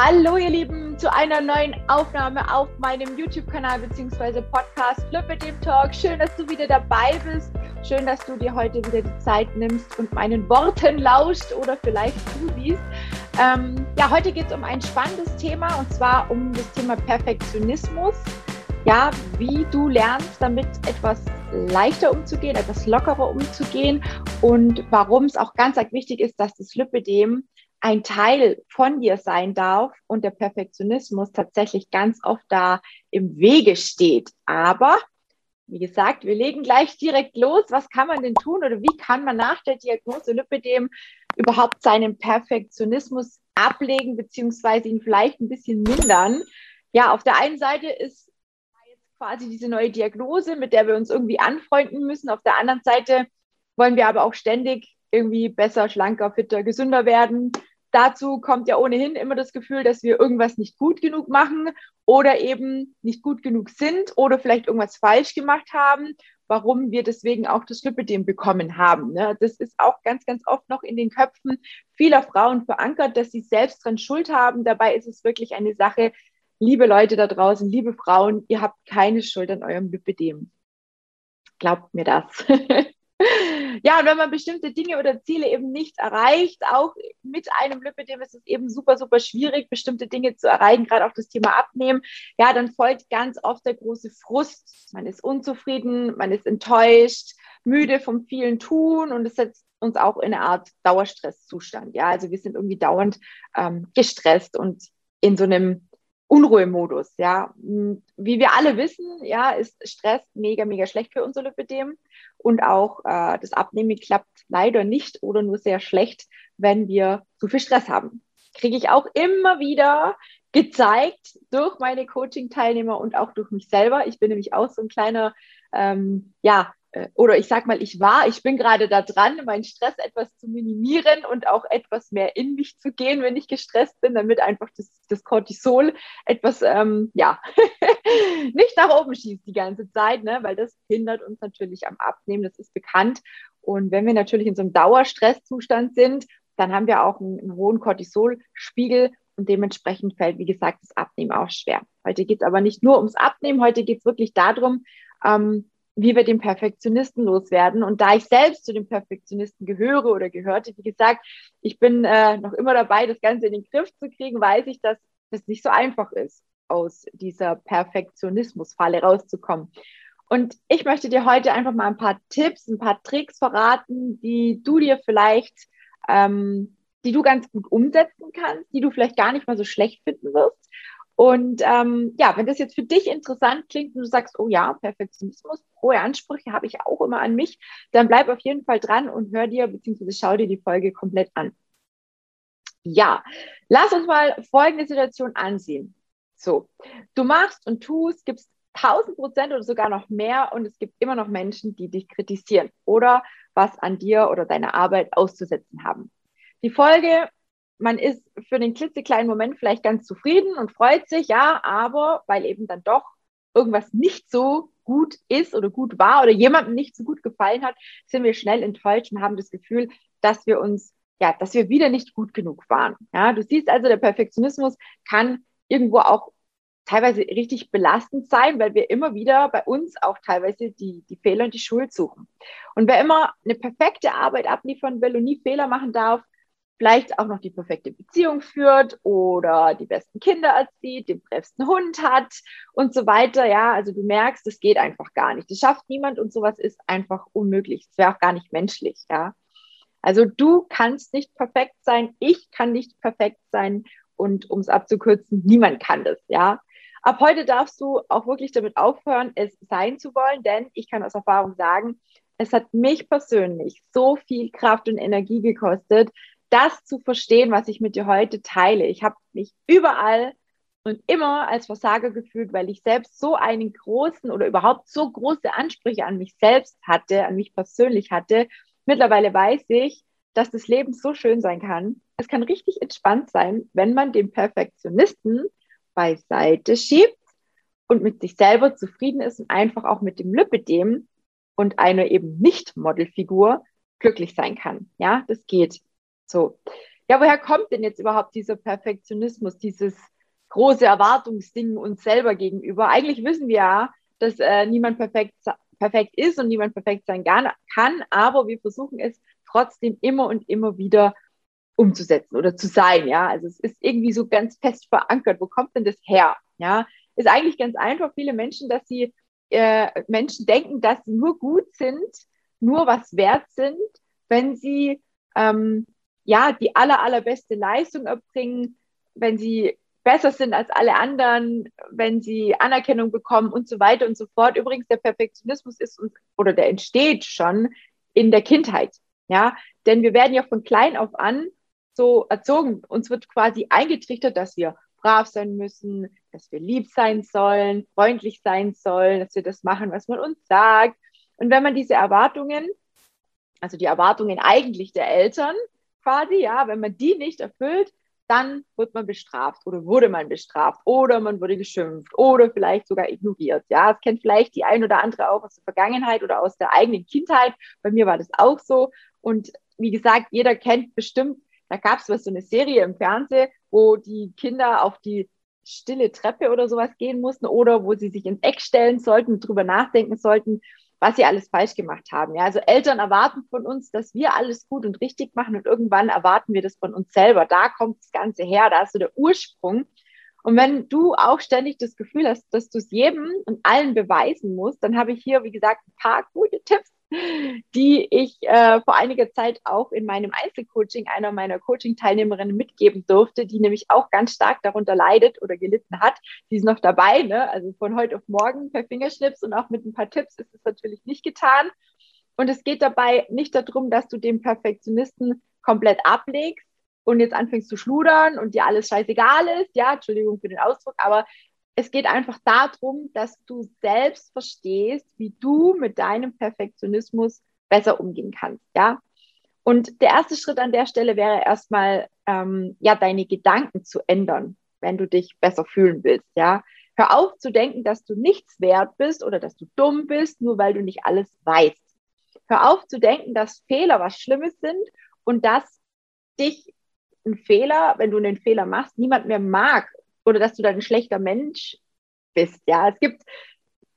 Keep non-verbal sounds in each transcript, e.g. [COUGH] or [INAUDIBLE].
Hallo ihr Lieben zu einer neuen Aufnahme auf meinem YouTube-Kanal bzw. Podcast Flip mit dem Talk. Schön, dass du wieder dabei bist. Schön, dass du dir heute wieder die Zeit nimmst und meinen Worten lauscht oder vielleicht zusiehst. Ähm, ja, heute geht es um ein spannendes Thema und zwar um das Thema Perfektionismus. Ja, wie du lernst, damit etwas leichter umzugehen, etwas lockerer umzugehen und warum es auch ganz, ganz wichtig ist, dass das Lipidem ein Teil von dir sein darf und der Perfektionismus tatsächlich ganz oft da im Wege steht. Aber wie gesagt, wir legen gleich direkt los. Was kann man denn tun oder wie kann man nach der Diagnose Lipidem überhaupt seinen Perfektionismus ablegen beziehungsweise ihn vielleicht ein bisschen mindern? Ja, auf der einen Seite ist jetzt quasi diese neue Diagnose, mit der wir uns irgendwie anfreunden müssen. Auf der anderen Seite wollen wir aber auch ständig irgendwie besser, schlanker, fitter, gesünder werden. Dazu kommt ja ohnehin immer das Gefühl, dass wir irgendwas nicht gut genug machen oder eben nicht gut genug sind oder vielleicht irgendwas falsch gemacht haben, warum wir deswegen auch das Lipidem bekommen haben. Ne? Das ist auch ganz, ganz oft noch in den Köpfen vieler Frauen verankert, dass sie selbst dran Schuld haben. Dabei ist es wirklich eine Sache, liebe Leute da draußen, liebe Frauen, ihr habt keine Schuld an eurem Lipidem. Glaubt mir das. [LAUGHS] ja, und wenn man bestimmte Dinge oder Ziele eben nicht erreicht, auch mit einem Lipidem ist es eben super, super schwierig, bestimmte Dinge zu erreichen, gerade auch das Thema Abnehmen. Ja, dann folgt ganz oft der große Frust. Man ist unzufrieden, man ist enttäuscht, müde vom vielen Tun und es setzt uns auch in eine Art Dauerstresszustand. Ja, also wir sind irgendwie dauernd ähm, gestresst und in so einem Unruhemodus, ja. Wie wir alle wissen, ja, ist Stress mega, mega schlecht für unser Lipidem. Und auch äh, das Abnehmen klappt leider nicht oder nur sehr schlecht, wenn wir zu viel Stress haben. Kriege ich auch immer wieder gezeigt durch meine Coaching-Teilnehmer und auch durch mich selber. Ich bin nämlich auch so ein kleiner, ähm, ja, oder ich sag mal, ich war, ich bin gerade da dran, meinen Stress etwas zu minimieren und auch etwas mehr in mich zu gehen, wenn ich gestresst bin, damit einfach das, das Cortisol etwas, ähm, ja, [LAUGHS] nicht nach oben schießt die ganze Zeit, ne? weil das hindert uns natürlich am Abnehmen, das ist bekannt. Und wenn wir natürlich in so einem Dauerstresszustand sind, dann haben wir auch einen, einen hohen Cortisolspiegel und dementsprechend fällt, wie gesagt, das Abnehmen auch schwer. Heute geht es aber nicht nur ums Abnehmen, heute geht es wirklich darum, ähm, wie wir den Perfektionisten loswerden. Und da ich selbst zu den Perfektionisten gehöre oder gehörte, wie gesagt, ich bin äh, noch immer dabei, das Ganze in den Griff zu kriegen, weiß ich, dass das nicht so einfach ist, aus dieser Perfektionismusfalle rauszukommen. Und ich möchte dir heute einfach mal ein paar Tipps, ein paar Tricks verraten, die du dir vielleicht, ähm, die du ganz gut umsetzen kannst, die du vielleicht gar nicht mal so schlecht finden wirst und ähm, ja, wenn das jetzt für dich interessant klingt und du sagst, oh ja, Perfektionismus, hohe Ansprüche habe ich auch immer an mich, dann bleib auf jeden Fall dran und hör dir bzw. schau dir die Folge komplett an. Ja, lass uns mal folgende Situation ansehen. So, du machst und tust, gibst 1000 Prozent oder sogar noch mehr und es gibt immer noch Menschen, die dich kritisieren oder was an dir oder deiner Arbeit auszusetzen haben. Die Folge man ist für den klitzekleinen Moment vielleicht ganz zufrieden und freut sich, ja, aber weil eben dann doch irgendwas nicht so gut ist oder gut war oder jemandem nicht so gut gefallen hat, sind wir schnell enttäuscht und haben das Gefühl, dass wir uns, ja, dass wir wieder nicht gut genug waren. Ja, du siehst also, der Perfektionismus kann irgendwo auch teilweise richtig belastend sein, weil wir immer wieder bei uns auch teilweise die, die Fehler und die Schuld suchen. Und wer immer eine perfekte Arbeit abliefern will und nie Fehler machen darf, vielleicht auch noch die perfekte Beziehung führt oder die besten Kinder erzieht, den besten Hund hat und so weiter. Ja, also du merkst, das geht einfach gar nicht. Das schafft niemand und sowas ist einfach unmöglich. Es wäre auch gar nicht menschlich. Ja, also du kannst nicht perfekt sein. Ich kann nicht perfekt sein. Und um es abzukürzen, niemand kann das. Ja, ab heute darfst du auch wirklich damit aufhören, es sein zu wollen, denn ich kann aus Erfahrung sagen, es hat mich persönlich so viel Kraft und Energie gekostet, das zu verstehen, was ich mit dir heute teile. Ich habe mich überall und immer als Versager gefühlt, weil ich selbst so einen großen oder überhaupt so große Ansprüche an mich selbst hatte, an mich persönlich hatte. Mittlerweile weiß ich, dass das Leben so schön sein kann. Es kann richtig entspannt sein, wenn man den Perfektionisten beiseite schiebt und mit sich selber zufrieden ist und einfach auch mit dem Lipidem und einer eben nicht Modelfigur glücklich sein kann. Ja, das geht. So, ja, woher kommt denn jetzt überhaupt dieser Perfektionismus, dieses große Erwartungsding uns selber gegenüber? Eigentlich wissen wir ja, dass äh, niemand perfekt, perfekt ist und niemand perfekt sein kann, aber wir versuchen es trotzdem immer und immer wieder umzusetzen oder zu sein, ja. Also es ist irgendwie so ganz fest verankert. Wo kommt denn das her? Ja, ist eigentlich ganz einfach. Viele Menschen, dass sie äh, Menschen denken, dass sie nur gut sind, nur was wert sind, wenn sie ähm, ja die aller allerbeste Leistung erbringen, wenn sie besser sind als alle anderen, wenn sie Anerkennung bekommen und so weiter und so fort. Übrigens, der Perfektionismus ist uns oder der entsteht schon in der Kindheit. Ja, denn wir werden ja von klein auf an so erzogen. Uns wird quasi eingetrichtert, dass wir brav sein müssen, dass wir lieb sein sollen, freundlich sein sollen, dass wir das machen, was man uns sagt. Und wenn man diese Erwartungen, also die Erwartungen eigentlich der Eltern quasi, ja, wenn man die nicht erfüllt, dann wird man bestraft oder wurde man bestraft oder man wurde geschimpft oder vielleicht sogar ignoriert. Ja, es kennt vielleicht die ein oder andere auch aus der Vergangenheit oder aus der eigenen Kindheit. Bei mir war das auch so. Und wie gesagt, jeder kennt bestimmt, da gab es was so eine Serie im Fernsehen, wo die Kinder auf die stille Treppe oder sowas gehen mussten oder wo sie sich ins Eck stellen sollten und drüber nachdenken sollten, was sie alles falsch gemacht haben. Ja, also Eltern erwarten von uns, dass wir alles gut und richtig machen und irgendwann erwarten wir das von uns selber. Da kommt das Ganze her, da ist so der Ursprung. Und wenn du auch ständig das Gefühl hast, dass du es jedem und allen beweisen musst, dann habe ich hier, wie gesagt, ein paar gute Tipps, die ich äh, vor einiger Zeit auch in meinem Einzelcoaching einer meiner Coaching-Teilnehmerinnen mitgeben durfte, die nämlich auch ganz stark darunter leidet oder gelitten hat. Die ist noch dabei, ne? also von heute auf morgen per Fingerschnips und auch mit ein paar Tipps ist es natürlich nicht getan. Und es geht dabei nicht darum, dass du den Perfektionisten komplett ablegst und jetzt anfängst zu schludern und dir alles scheißegal ist. Ja, Entschuldigung für den Ausdruck, aber es geht einfach darum, dass du selbst verstehst, wie du mit deinem Perfektionismus besser umgehen kannst, ja. Und der erste Schritt an der Stelle wäre erstmal, ähm, ja, deine Gedanken zu ändern, wenn du dich besser fühlen willst, ja. Hör auf zu denken, dass du nichts wert bist oder dass du dumm bist, nur weil du nicht alles weißt. Hör auf zu denken, dass Fehler was Schlimmes sind und dass dich ein Fehler, wenn du einen Fehler machst, niemand mehr mag oder dass du dann ein schlechter Mensch bist. Ja, es gibt,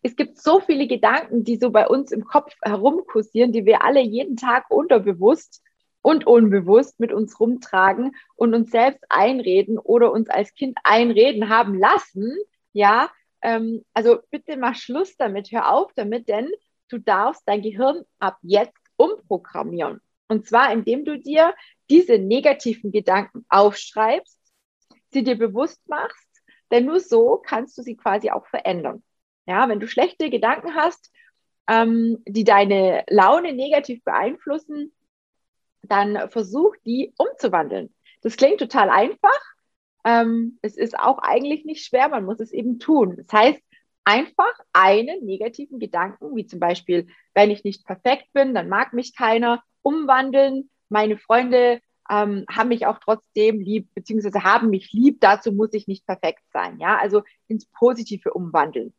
es gibt so viele Gedanken, die so bei uns im Kopf herumkursieren, die wir alle jeden Tag unterbewusst und unbewusst mit uns rumtragen und uns selbst einreden oder uns als Kind einreden haben lassen. Ja, ähm, also bitte mach Schluss damit, hör auf damit, denn du darfst dein Gehirn ab jetzt umprogrammieren. Und zwar, indem du dir diese negativen Gedanken aufschreibst sie dir bewusst machst, denn nur so kannst du sie quasi auch verändern. Ja, wenn du schlechte Gedanken hast, ähm, die deine Laune negativ beeinflussen, dann versuch die umzuwandeln. Das klingt total einfach. Ähm, es ist auch eigentlich nicht schwer, man muss es eben tun. Das heißt, einfach einen negativen Gedanken, wie zum Beispiel, wenn ich nicht perfekt bin, dann mag mich keiner, umwandeln. Meine Freunde ähm, haben mich auch trotzdem lieb, beziehungsweise haben mich lieb. Dazu muss ich nicht perfekt sein. Ja, also ins Positive umwandeln.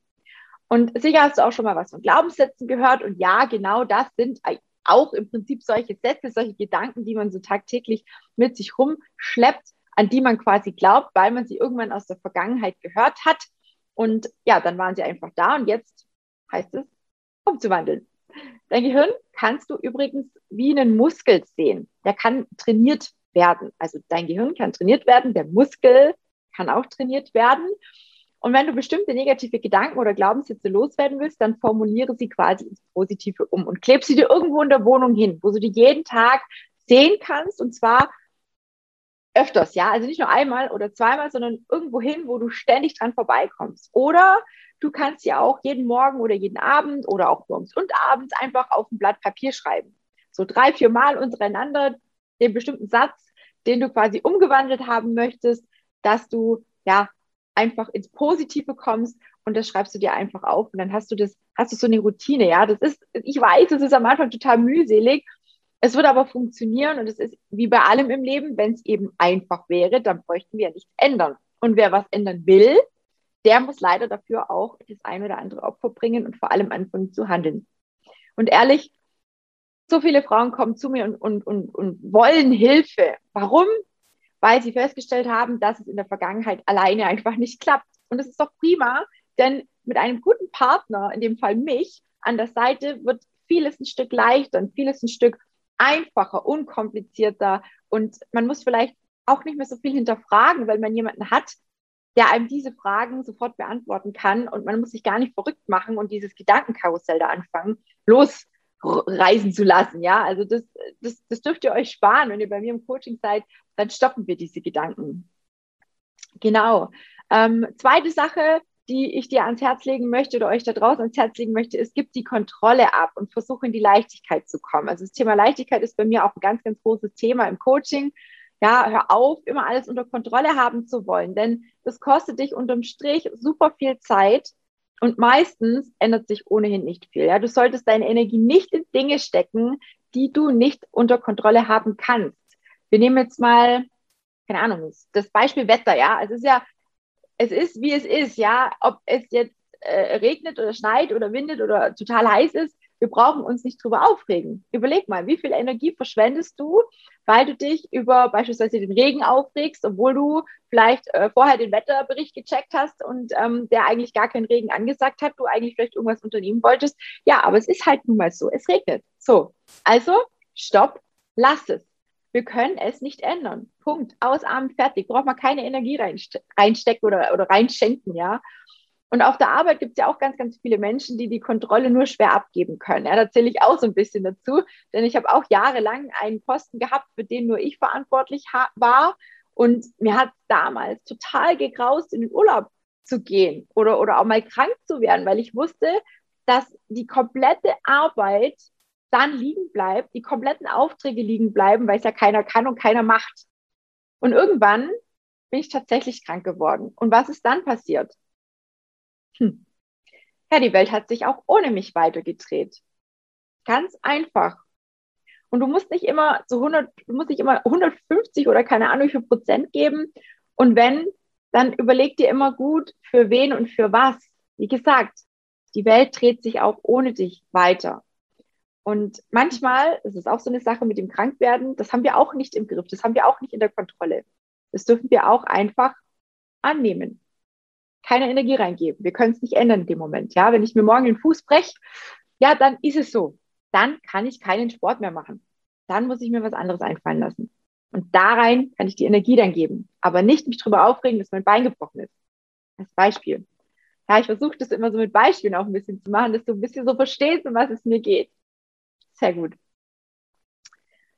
Und sicher hast du auch schon mal was von Glaubenssätzen gehört. Und ja, genau das sind auch im Prinzip solche Sätze, solche Gedanken, die man so tagtäglich mit sich rumschleppt, an die man quasi glaubt, weil man sie irgendwann aus der Vergangenheit gehört hat. Und ja, dann waren sie einfach da und jetzt heißt es, umzuwandeln. Dein Gehirn kannst du übrigens wie einen Muskel sehen. Der kann trainiert werden. Also dein Gehirn kann trainiert werden, der Muskel kann auch trainiert werden. Und wenn du bestimmte negative Gedanken oder Glaubenssätze loswerden willst, dann formuliere sie quasi ins Positive um und kleb sie dir irgendwo in der Wohnung hin, wo du die jeden Tag sehen kannst und zwar öfters, ja, also nicht nur einmal oder zweimal, sondern irgendwo hin, wo du ständig dran vorbeikommst. Oder Du kannst ja auch jeden Morgen oder jeden Abend oder auch morgens und abends einfach auf ein Blatt Papier schreiben. So drei, vier Mal untereinander den bestimmten Satz, den du quasi umgewandelt haben möchtest, dass du ja einfach ins Positive kommst und das schreibst du dir einfach auf und dann hast du das, hast du so eine Routine, ja. Das ist, ich weiß, es ist am Anfang total mühselig. Es wird aber funktionieren und es ist wie bei allem im Leben, wenn es eben einfach wäre, dann bräuchten wir nichts ändern. Und wer was ändern will, der muss leider dafür auch das ein oder andere Opfer bringen und vor allem anfangen zu handeln. Und ehrlich, so viele Frauen kommen zu mir und, und, und, und wollen Hilfe. Warum? weil sie festgestellt haben, dass es in der Vergangenheit alleine einfach nicht klappt. Und das ist doch prima, denn mit einem guten Partner, in dem Fall mich, an der Seite wird vieles ein Stück leichter und vieles ein Stück einfacher, unkomplizierter und man muss vielleicht auch nicht mehr so viel hinterfragen, weil man jemanden hat, der einem diese Fragen sofort beantworten kann und man muss sich gar nicht verrückt machen und dieses Gedankenkarussell da anfangen, losreisen zu lassen. Ja, also das, das, das dürft ihr euch sparen. Wenn ihr bei mir im Coaching seid, dann stoppen wir diese Gedanken. Genau. Ähm, zweite Sache, die ich dir ans Herz legen möchte oder euch da draußen ans Herz legen möchte, es gibt die Kontrolle ab und versuche in die Leichtigkeit zu kommen. Also das Thema Leichtigkeit ist bei mir auch ein ganz, ganz großes Thema im Coaching. Ja, hör auf, immer alles unter Kontrolle haben zu wollen, denn das kostet dich unterm Strich super viel Zeit und meistens ändert sich ohnehin nicht viel. Ja, du solltest deine Energie nicht in Dinge stecken, die du nicht unter Kontrolle haben kannst. Wir nehmen jetzt mal, keine Ahnung, das Beispiel Wetter. Ja, es ist ja, es ist wie es ist. Ja, ob es jetzt äh, regnet oder schneit oder windet oder total heiß ist, wir brauchen uns nicht drüber aufregen. Überleg mal, wie viel Energie verschwendest du, weil du dich über beispielsweise den Regen aufregst, obwohl du vielleicht äh, vorher den Wetterbericht gecheckt hast und ähm, der eigentlich gar keinen Regen angesagt hat, du eigentlich vielleicht irgendwas unternehmen wolltest. Ja, aber es ist halt nun mal so, es regnet. So, also stopp, lass es. Wir können es nicht ändern. Punkt. Ausarmen, fertig. Braucht man keine Energie reinste reinstecken oder, oder reinschenken, ja. Und auf der Arbeit gibt es ja auch ganz, ganz viele Menschen, die die Kontrolle nur schwer abgeben können. Ja, da zähle ich auch so ein bisschen dazu, denn ich habe auch jahrelang einen Posten gehabt, für den nur ich verantwortlich war. Und mir hat damals total gegraust, in den Urlaub zu gehen oder, oder auch mal krank zu werden, weil ich wusste, dass die komplette Arbeit dann liegen bleibt, die kompletten Aufträge liegen bleiben, weil es ja keiner kann und keiner macht. Und irgendwann bin ich tatsächlich krank geworden. Und was ist dann passiert? Hm, ja, die Welt hat sich auch ohne mich weitergedreht. Ganz einfach. Und du musst nicht immer zu 100, du musst nicht immer 150 oder keine Ahnung wie viel Prozent geben. Und wenn, dann überleg dir immer gut, für wen und für was. Wie gesagt, die Welt dreht sich auch ohne dich weiter. Und manchmal, das ist auch so eine Sache mit dem Krankwerden, das haben wir auch nicht im Griff, das haben wir auch nicht in der Kontrolle. Das dürfen wir auch einfach annehmen keine Energie reingeben. Wir können es nicht ändern in dem Moment. Ja, wenn ich mir morgen den Fuß breche, ja, dann ist es so. Dann kann ich keinen Sport mehr machen. Dann muss ich mir was anderes einfallen lassen. Und da rein kann ich die Energie dann geben. Aber nicht mich drüber aufregen, dass mein Bein gebrochen ist. Als Beispiel. Ja, ich versuche das immer so mit Beispielen auch ein bisschen zu machen, dass du ein bisschen so verstehst, um was es mir geht. Sehr gut.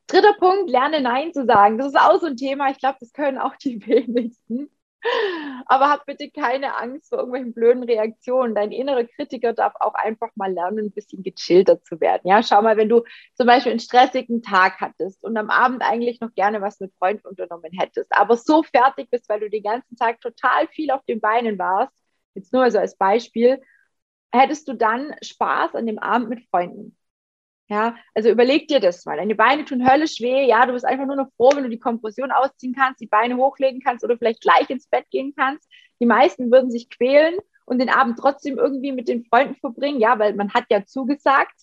Dritter Punkt, lerne Nein zu sagen. Das ist auch so ein Thema. Ich glaube, das können auch die [LAUGHS] wenigsten. Aber hab bitte keine Angst vor irgendwelchen blöden Reaktionen. Dein innerer Kritiker darf auch einfach mal lernen, ein bisschen gechillter zu werden. Ja, schau mal, wenn du zum Beispiel einen stressigen Tag hattest und am Abend eigentlich noch gerne was mit Freunden unternommen hättest, aber so fertig bist, weil du den ganzen Tag total viel auf den Beinen warst, jetzt nur so als Beispiel, hättest du dann Spaß an dem Abend mit Freunden. Ja, also überleg dir das mal. Deine Beine tun höllisch weh. Ja, du bist einfach nur noch froh, wenn du die Kompression ausziehen kannst, die Beine hochlegen kannst oder vielleicht gleich ins Bett gehen kannst. Die meisten würden sich quälen und den Abend trotzdem irgendwie mit den Freunden verbringen. Ja, weil man hat ja zugesagt.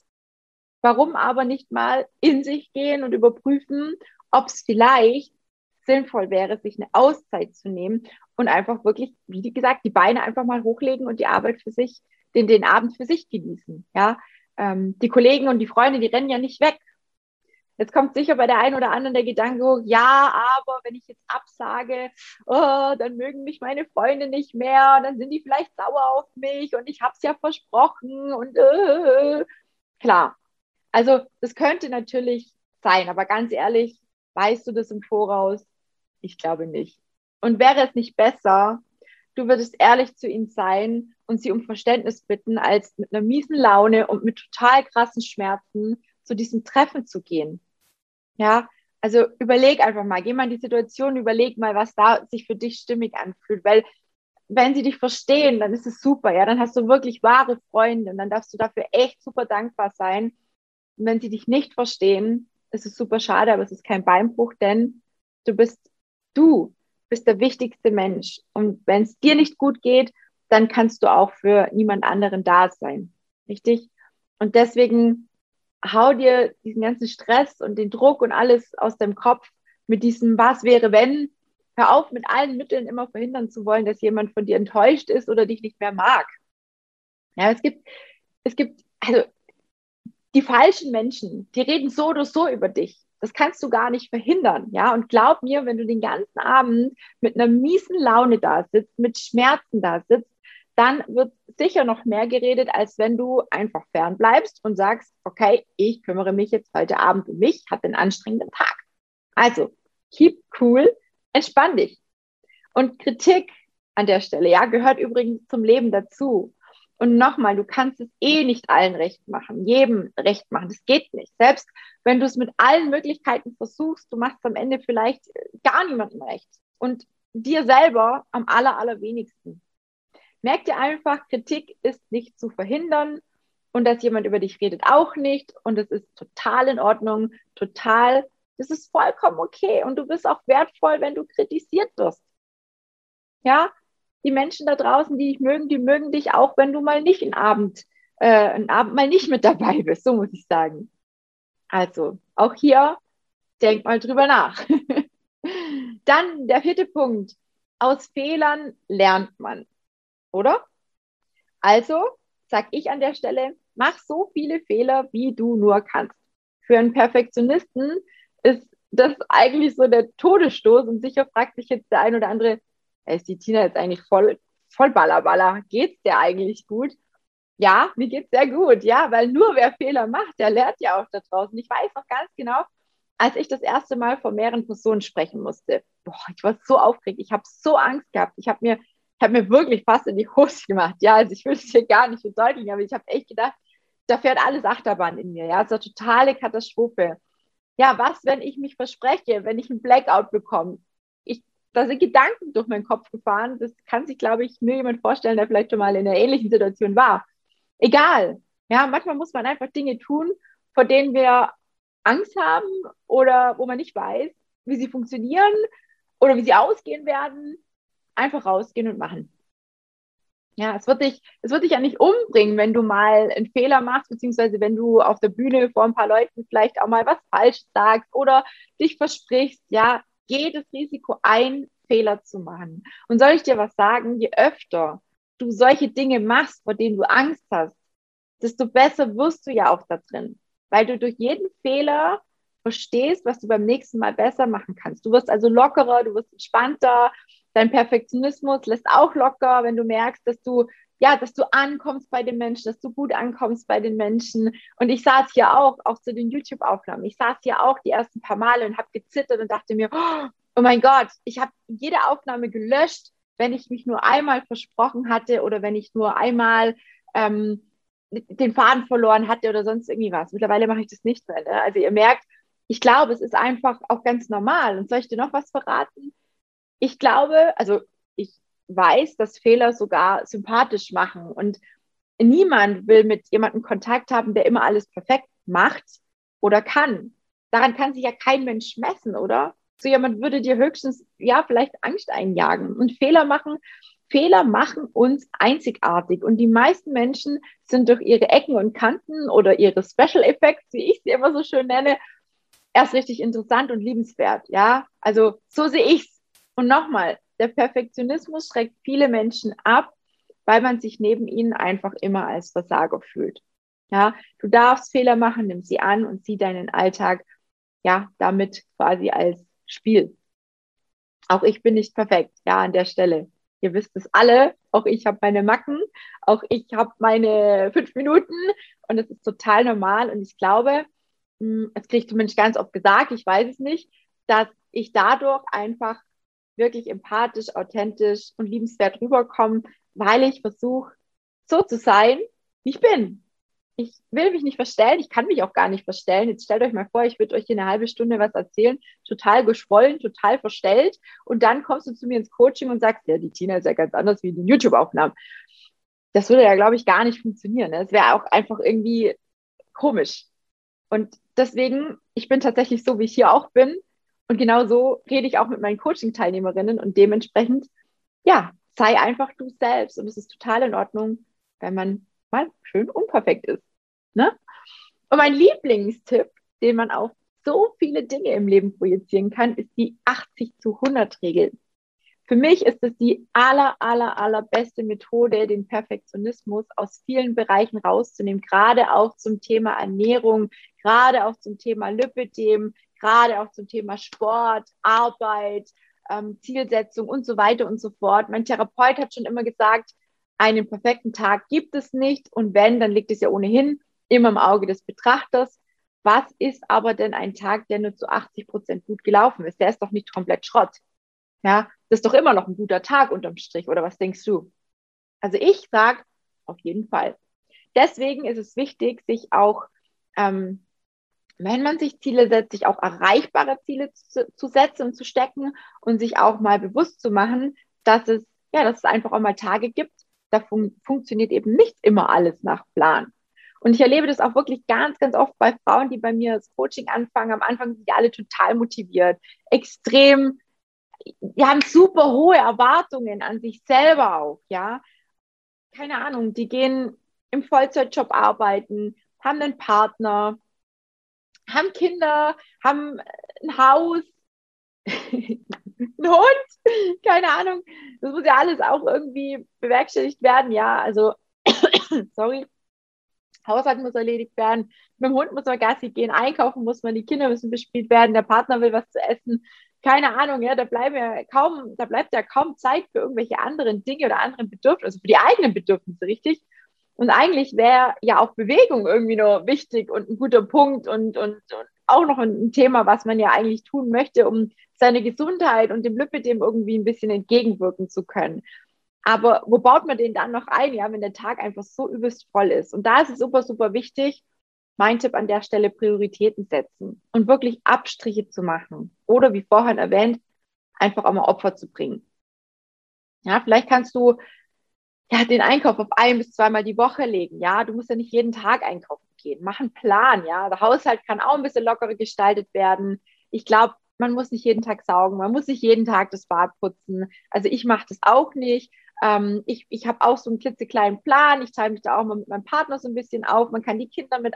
Warum aber nicht mal in sich gehen und überprüfen, ob es vielleicht sinnvoll wäre, sich eine Auszeit zu nehmen und einfach wirklich, wie gesagt, die Beine einfach mal hochlegen und die Arbeit für sich, den, den Abend für sich genießen. Ja, ähm, die Kollegen und die Freunde, die rennen ja nicht weg. Jetzt kommt sicher bei der einen oder anderen der Gedanke hoch, ja, aber wenn ich jetzt absage, oh, dann mögen mich meine Freunde nicht mehr, dann sind die vielleicht sauer auf mich und ich habe es ja versprochen und äh, klar. Also das könnte natürlich sein, aber ganz ehrlich, weißt du das im Voraus? Ich glaube nicht. Und wäre es nicht besser, du würdest ehrlich zu ihnen sein und sie um Verständnis bitten, als mit einer miesen Laune und mit total krassen Schmerzen zu diesem Treffen zu gehen. Ja, also überleg einfach mal, geh mal in die Situation, überleg mal, was da sich für dich stimmig anfühlt, weil wenn sie dich verstehen, dann ist es super, ja, dann hast du wirklich wahre Freunde und dann darfst du dafür echt super dankbar sein. Und wenn sie dich nicht verstehen, ist es super schade, aber es ist kein Beinbruch, denn du bist du, bist der wichtigste Mensch. Und wenn es dir nicht gut geht, dann kannst du auch für niemand anderen da sein. Richtig? Und deswegen hau dir diesen ganzen Stress und den Druck und alles aus dem Kopf mit diesem Was wäre wenn Hör auf, mit allen Mitteln immer verhindern zu wollen, dass jemand von dir enttäuscht ist oder dich nicht mehr mag. Ja, es gibt, es gibt, also die falschen Menschen, die reden so oder so über dich. Das kannst du gar nicht verhindern, ja. Und glaub mir, wenn du den ganzen Abend mit einer miesen Laune da sitzt, mit Schmerzen da sitzt, dann wird sicher noch mehr geredet, als wenn du einfach fern bleibst und sagst, okay, ich kümmere mich jetzt heute Abend um mich, hatte einen anstrengenden Tag. Also, keep cool, entspann dich. Und Kritik an der Stelle, ja, gehört übrigens zum Leben dazu. Und nochmal, du kannst es eh nicht allen recht machen, jedem recht machen. Das geht nicht. Selbst wenn du es mit allen Möglichkeiten versuchst, du machst am Ende vielleicht gar niemandem recht. Und dir selber am aller, allerwenigsten. Merk dir einfach, Kritik ist nicht zu verhindern und dass jemand über dich redet auch nicht. Und es ist total in Ordnung, total, das ist vollkommen okay. Und du bist auch wertvoll, wenn du kritisiert wirst. Ja, die Menschen da draußen, die dich mögen, die mögen dich auch, wenn du mal nicht einen Abend, äh, einen Abend mal nicht mit dabei bist, so muss ich sagen. Also, auch hier, denk mal drüber nach. [LAUGHS] Dann der vierte Punkt. Aus Fehlern lernt man, oder? Also, sag ich an der Stelle, mach so viele Fehler, wie du nur kannst. Für einen Perfektionisten ist das eigentlich so der Todesstoß und sicher fragt sich jetzt der ein oder andere, ist die Tina jetzt eigentlich voll, voll ballerballer? Geht's dir eigentlich gut? Ja, mir geht's sehr gut, ja, weil nur wer Fehler macht, der lernt ja auch da draußen. Ich weiß noch ganz genau, als ich das erste Mal vor mehreren Personen sprechen musste, boah, ich war so aufgeregt, ich habe so Angst gehabt, ich habe mir, ich mir wirklich fast in die Hose gemacht. Ja, also ich will es hier gar nicht verdeutlichen, aber ich habe echt gedacht, da fährt alles Achterbahn in mir. Ja, eine totale Katastrophe. Ja, was, wenn ich mich verspreche, wenn ich einen Blackout bekomme? Da sind Gedanken durch meinen Kopf gefahren. Das kann sich, glaube ich, nur jemand vorstellen, der vielleicht schon mal in einer ähnlichen Situation war. Egal. Ja, manchmal muss man einfach Dinge tun, vor denen wir Angst haben oder wo man nicht weiß, wie sie funktionieren oder wie sie ausgehen werden. Einfach rausgehen und machen. Ja, es wird dich, es wird dich ja nicht umbringen, wenn du mal einen Fehler machst, beziehungsweise wenn du auf der Bühne vor ein paar Leuten vielleicht auch mal was falsch sagst oder dich versprichst. Ja, geh das Risiko ein, Fehler zu machen. Und soll ich dir was sagen? Je öfter du solche Dinge machst, vor denen du Angst hast, desto besser wirst du ja auch da drin, weil du durch jeden Fehler verstehst, was du beim nächsten Mal besser machen kannst. Du wirst also lockerer, du wirst entspannter, dein Perfektionismus lässt auch locker, wenn du merkst, dass du ja, dass du ankommst bei den Menschen, dass du gut ankommst bei den Menschen. Und ich saß hier auch, auch zu den YouTube-Aufnahmen, ich saß hier auch die ersten paar Male und habe gezittert und dachte mir, oh mein Gott, ich habe jede Aufnahme gelöscht, wenn ich mich nur einmal versprochen hatte oder wenn ich nur einmal ähm, den Faden verloren hatte oder sonst irgendwie was. Mittlerweile mache ich das nicht mehr. Ne? Also ihr merkt, ich glaube, es ist einfach auch ganz normal. Und soll ich dir noch was verraten? Ich glaube, also weiß, dass Fehler sogar sympathisch machen. Und niemand will mit jemandem Kontakt haben, der immer alles perfekt macht oder kann. Daran kann sich ja kein Mensch messen, oder? So jemand würde dir höchstens, ja, vielleicht Angst einjagen. Und Fehler machen, Fehler machen uns einzigartig. Und die meisten Menschen sind durch ihre Ecken und Kanten oder ihre Special Effects, wie ich sie immer so schön nenne, erst richtig interessant und liebenswert. Ja, also so sehe ich's. Und nochmal, der Perfektionismus schreckt viele Menschen ab, weil man sich neben ihnen einfach immer als Versager fühlt. Ja, du darfst Fehler machen, nimm sie an und sieh deinen Alltag ja damit quasi als Spiel. Auch ich bin nicht perfekt, ja, an der Stelle. Ihr wisst es alle, auch ich habe meine Macken, auch ich habe meine fünf Minuten und es ist total normal und ich glaube, hm, es kriegt Mensch ganz oft gesagt, ich weiß es nicht, dass ich dadurch einfach wirklich empathisch, authentisch und liebenswert rüberkommen, weil ich versuche, so zu sein, wie ich bin. Ich will mich nicht verstellen, ich kann mich auch gar nicht verstellen. Jetzt stellt euch mal vor, ich würde euch hier eine halbe Stunde was erzählen, total geschwollen, total verstellt. Und dann kommst du zu mir ins Coaching und sagst, ja, die Tina ist ja ganz anders wie den YouTube-Aufnahmen. Das würde ja, glaube ich, gar nicht funktionieren. Es wäre auch einfach irgendwie komisch. Und deswegen, ich bin tatsächlich so, wie ich hier auch bin. Und genau so rede ich auch mit meinen Coaching-Teilnehmerinnen und dementsprechend, ja, sei einfach du selbst. Und es ist total in Ordnung, wenn man mal schön unperfekt ist. Ne? Und mein Lieblingstipp, den man auf so viele Dinge im Leben projizieren kann, ist die 80 zu 100 Regel. Für mich ist es die aller, aller, allerbeste Methode, den Perfektionismus aus vielen Bereichen rauszunehmen, gerade auch zum Thema Ernährung, gerade auch zum Thema Lipidem, gerade auch zum Thema Sport, Arbeit, ähm, Zielsetzung und so weiter und so fort. Mein Therapeut hat schon immer gesagt, einen perfekten Tag gibt es nicht und wenn, dann liegt es ja ohnehin immer im Auge des Betrachters. Was ist aber denn ein Tag, der nur zu 80 Prozent gut gelaufen ist? Der ist doch nicht komplett Schrott. Ja, das ist doch immer noch ein guter Tag unterm Strich, oder was denkst du? Also ich sage auf jeden Fall. Deswegen ist es wichtig, sich auch, ähm, wenn man sich Ziele setzt, sich auch erreichbare Ziele zu, zu setzen und zu stecken und sich auch mal bewusst zu machen, dass es, ja, dass es einfach auch mal Tage gibt, da fun funktioniert eben nicht immer alles nach Plan. Und ich erlebe das auch wirklich ganz, ganz oft bei Frauen, die bei mir das Coaching anfangen. Am Anfang sind die alle total motiviert, extrem, die haben super hohe Erwartungen an sich selber auch, ja. Keine Ahnung, die gehen im Vollzeitjob arbeiten, haben einen Partner, haben Kinder, haben ein Haus, [LAUGHS] ein Hund, keine Ahnung. Das muss ja alles auch irgendwie bewerkstelligt werden, ja. Also, [COUGHS] sorry, Haushalt muss erledigt werden, mit dem Hund muss man Gassi gehen, einkaufen muss man, die Kinder müssen bespielt werden, der Partner will was zu essen. Keine Ahnung, ja, da bleiben ja kaum, da bleibt ja kaum Zeit für irgendwelche anderen Dinge oder anderen Bedürfnisse, also für die eigenen Bedürfnisse, richtig? Und eigentlich wäre ja auch Bewegung irgendwie nur wichtig und ein guter Punkt und, und, und auch noch ein Thema, was man ja eigentlich tun möchte, um seine Gesundheit und dem Lipidem irgendwie ein bisschen entgegenwirken zu können. Aber wo baut man den dann noch ein, ja, wenn der Tag einfach so übelst voll ist? Und da ist es super, super wichtig, mein Tipp an der Stelle, Prioritäten setzen und wirklich Abstriche zu machen. Oder wie vorhin erwähnt, einfach auch mal Opfer zu bringen. Ja, vielleicht kannst du ja, den Einkauf auf ein bis zweimal die Woche legen. Ja, du musst ja nicht jeden Tag einkaufen gehen. Mach einen Plan. Ja, der Haushalt kann auch ein bisschen lockerer gestaltet werden. Ich glaube, man muss nicht jeden Tag saugen, man muss nicht jeden Tag das Bad putzen. Also ich mache das auch nicht. Ähm, ich ich habe auch so einen klitzekleinen Plan. Ich teile mich da auch mal mit meinem Partner so ein bisschen auf. Man kann die Kinder mit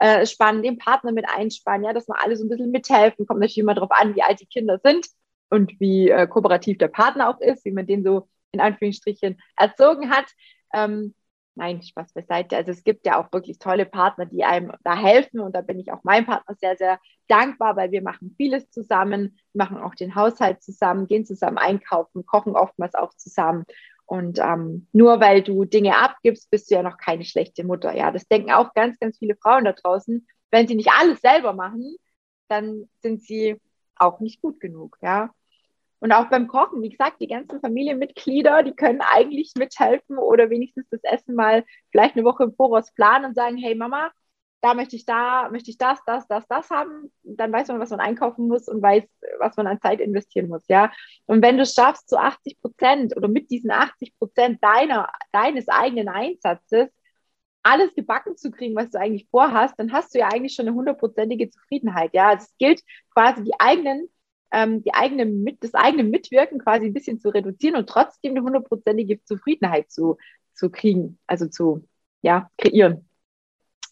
einspannen, den Partner mit einspannen, ja, dass wir alle so ein bisschen mithelfen. Kommt natürlich immer darauf an, wie alt die Kinder sind und wie äh, kooperativ der Partner auch ist, wie man den so in Anführungsstrichen erzogen hat. Ähm, Nein, Spaß beiseite. Also es gibt ja auch wirklich tolle Partner, die einem da helfen und da bin ich auch meinem Partner sehr, sehr dankbar, weil wir machen vieles zusammen, machen auch den Haushalt zusammen, gehen zusammen einkaufen, kochen oftmals auch zusammen. Und ähm, nur weil du Dinge abgibst, bist du ja noch keine schlechte Mutter. Ja, das denken auch ganz, ganz viele Frauen da draußen. Wenn sie nicht alles selber machen, dann sind sie auch nicht gut genug. Ja, und auch beim Kochen, wie gesagt, die ganzen Familienmitglieder, die können eigentlich mithelfen oder wenigstens das Essen mal vielleicht eine Woche im Voraus planen und sagen, hey Mama, da möchte ich da, möchte ich das, das, das, das haben. Dann weiß man, was man einkaufen muss und weiß, was man an Zeit investieren muss, ja. Und wenn du es schaffst, zu 80 Prozent oder mit diesen 80 Prozent deiner, deines eigenen Einsatzes alles gebacken zu kriegen, was du eigentlich vorhast, dann hast du ja eigentlich schon eine hundertprozentige Zufriedenheit, ja. Also es gilt quasi die eigenen ähm, die eigene mit, das eigene Mitwirken quasi ein bisschen zu reduzieren und trotzdem eine hundertprozentige Zufriedenheit zu, zu kriegen, also zu ja, kreieren.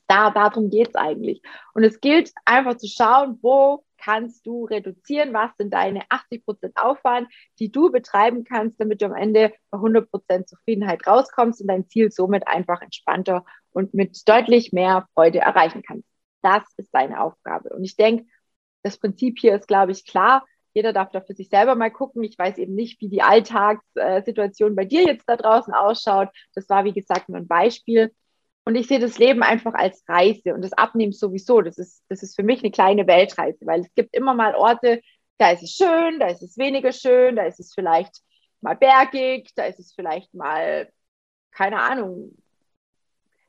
Da, darum geht es eigentlich. Und es gilt einfach zu schauen, wo kannst du reduzieren, was sind deine 80% Aufwand, die du betreiben kannst, damit du am Ende bei 100% Zufriedenheit rauskommst und dein Ziel somit einfach entspannter und mit deutlich mehr Freude erreichen kannst. Das ist deine Aufgabe. Und ich denke, das Prinzip hier ist, glaube ich, klar. Jeder darf da für sich selber mal gucken. Ich weiß eben nicht, wie die Alltagssituation bei dir jetzt da draußen ausschaut. Das war, wie gesagt, nur ein Beispiel. Und ich sehe das Leben einfach als Reise und das Abnehmen sowieso. Das ist, das ist für mich eine kleine Weltreise, weil es gibt immer mal Orte, da ist es schön, da ist es weniger schön, da ist es vielleicht mal bergig, da ist es vielleicht mal, keine Ahnung,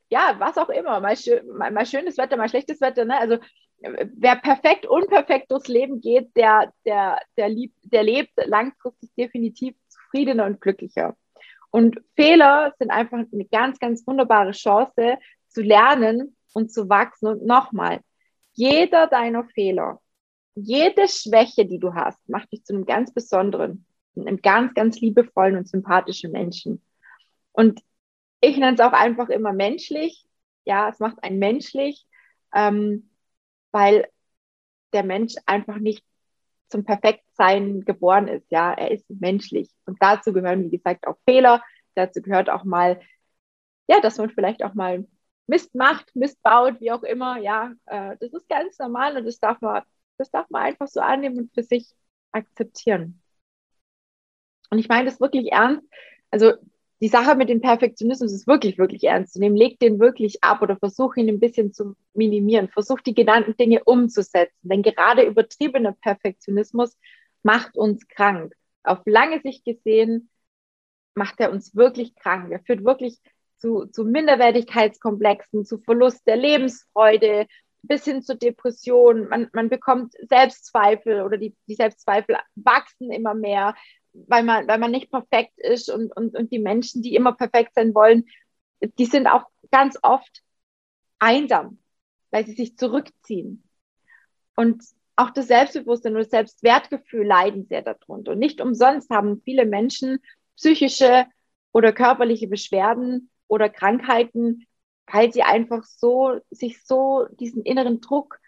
ja, was auch immer, mal, schön, mal, mal schönes Wetter, mal schlechtes Wetter. Ne? Also wer perfekt, unperfekt durchs Leben geht, der, der, der, lieb, der lebt langfristig definitiv zufriedener und glücklicher. Und Fehler sind einfach eine ganz, ganz wunderbare Chance zu lernen und zu wachsen. Und nochmal, jeder deiner Fehler, jede Schwäche, die du hast, macht dich zu einem ganz besonderen, einem ganz, ganz liebevollen und sympathischen Menschen. Und ich nenne es auch einfach immer menschlich. Ja, es macht einen menschlich. Ähm, weil der Mensch einfach nicht zum Perfektsein geboren ist. Ja, er ist menschlich. Und dazu gehören, wie gesagt, auch Fehler. Dazu gehört auch mal, ja, dass man vielleicht auch mal Mist macht, Mist baut, wie auch immer. Ja, äh, das ist ganz normal und das darf man, das darf man einfach so annehmen und für sich akzeptieren. Und ich meine das wirklich ernst. Also die Sache mit dem Perfektionismus ist wirklich, wirklich ernst zu nehmen. Leg den wirklich ab oder versuch ihn ein bisschen zu minimieren. Versuch die genannten Dinge umzusetzen. Denn gerade übertriebener Perfektionismus macht uns krank. Auf lange Sicht gesehen macht er uns wirklich krank. Er führt wirklich zu, zu Minderwertigkeitskomplexen, zu Verlust der Lebensfreude, bis hin zur Depression. Man, man bekommt Selbstzweifel oder die, die Selbstzweifel wachsen immer mehr weil man, weil man nicht perfekt ist und, und, und die Menschen, die immer perfekt sein wollen, die sind auch ganz oft einsam, weil sie sich zurückziehen. Und auch das Selbstbewusstsein und das Selbstwertgefühl leiden sehr darunter. Und nicht umsonst haben viele Menschen psychische oder körperliche Beschwerden oder Krankheiten, weil sie einfach so, sich so diesen inneren Druck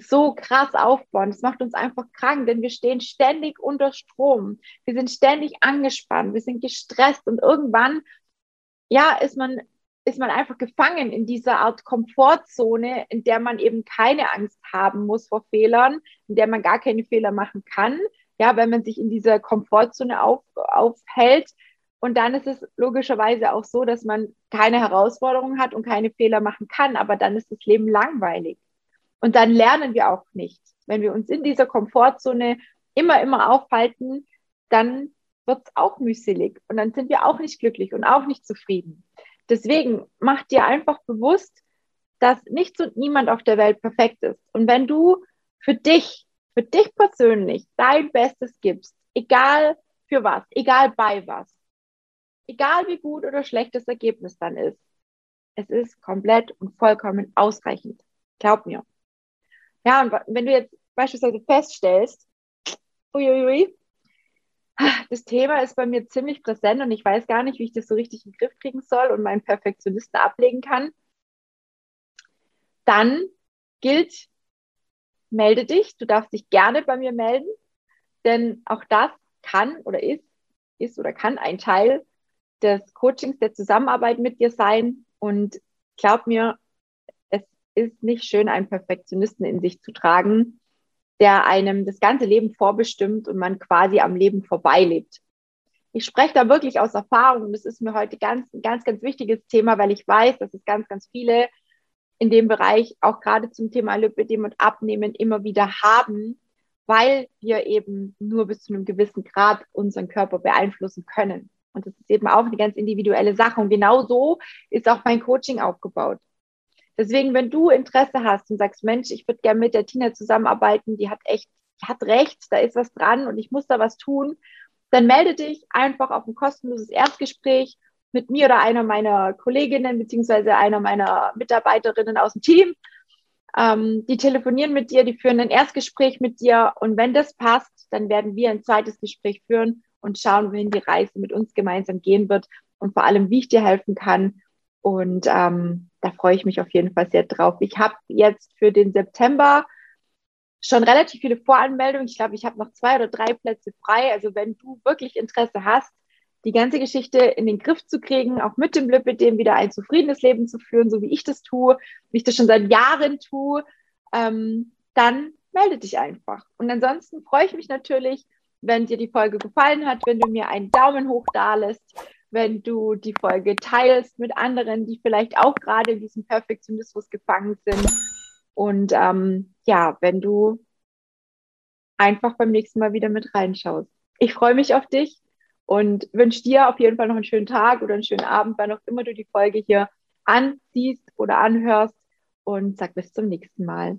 so krass aufbauen. Das macht uns einfach krank, denn wir stehen ständig unter Strom. Wir sind ständig angespannt, wir sind gestresst und irgendwann, ja, ist man, ist man einfach gefangen in dieser Art Komfortzone, in der man eben keine Angst haben muss vor Fehlern, in der man gar keine Fehler machen kann. Ja, wenn man sich in dieser Komfortzone auf, aufhält. Und dann ist es logischerweise auch so, dass man keine Herausforderungen hat und keine Fehler machen kann, aber dann ist das Leben langweilig. Und dann lernen wir auch nicht. Wenn wir uns in dieser Komfortzone immer, immer aufhalten, dann wird es auch mühselig und dann sind wir auch nicht glücklich und auch nicht zufrieden. Deswegen mach dir einfach bewusst, dass nichts und niemand auf der Welt perfekt ist. Und wenn du für dich, für dich persönlich dein Bestes gibst, egal für was, egal bei was, egal wie gut oder schlecht das Ergebnis dann ist, es ist komplett und vollkommen ausreichend. Glaub mir. Ja, und wenn du jetzt beispielsweise feststellst, uiuiui, das Thema ist bei mir ziemlich präsent und ich weiß gar nicht, wie ich das so richtig in den Griff kriegen soll und meinen Perfektionisten ablegen kann, dann gilt, melde dich, du darfst dich gerne bei mir melden, denn auch das kann oder ist, ist oder kann ein Teil des Coachings, der Zusammenarbeit mit dir sein. Und glaub mir, ist nicht schön, einen Perfektionisten in sich zu tragen, der einem das ganze Leben vorbestimmt und man quasi am Leben vorbeilebt. Ich spreche da wirklich aus Erfahrung und das ist mir heute ganz, ganz, ganz wichtiges Thema, weil ich weiß, dass es ganz, ganz viele in dem Bereich auch gerade zum Thema Lipidem und Abnehmen immer wieder haben, weil wir eben nur bis zu einem gewissen Grad unseren Körper beeinflussen können. Und das ist eben auch eine ganz individuelle Sache. Und genau so ist auch mein Coaching aufgebaut. Deswegen, wenn du Interesse hast und sagst, Mensch, ich würde gerne mit der Tina zusammenarbeiten, die hat echt, hat recht, da ist was dran und ich muss da was tun, dann melde dich einfach auf ein kostenloses Erstgespräch mit mir oder einer meiner Kolleginnen beziehungsweise einer meiner Mitarbeiterinnen aus dem Team. Ähm, die telefonieren mit dir, die führen ein Erstgespräch mit dir und wenn das passt, dann werden wir ein zweites Gespräch führen und schauen, wohin die Reise mit uns gemeinsam gehen wird und vor allem, wie ich dir helfen kann und ähm, da freue ich mich auf jeden Fall sehr drauf. Ich habe jetzt für den September schon relativ viele Voranmeldungen. Ich glaube, ich habe noch zwei oder drei Plätze frei. Also wenn du wirklich Interesse hast, die ganze Geschichte in den Griff zu kriegen, auch mit dem Lipidem wieder ein zufriedenes Leben zu führen, so wie ich das tue, wie ich das schon seit Jahren tue, ähm, dann melde dich einfach. Und ansonsten freue ich mich natürlich, wenn dir die Folge gefallen hat, wenn du mir einen Daumen hoch da lässt, wenn du die Folge teilst mit anderen, die vielleicht auch gerade in diesem Perfektionismus gefangen sind. Und ähm, ja, wenn du einfach beim nächsten Mal wieder mit reinschaust. Ich freue mich auf dich und wünsche dir auf jeden Fall noch einen schönen Tag oder einen schönen Abend, wann auch immer du die Folge hier ansiehst oder anhörst und sag bis zum nächsten Mal.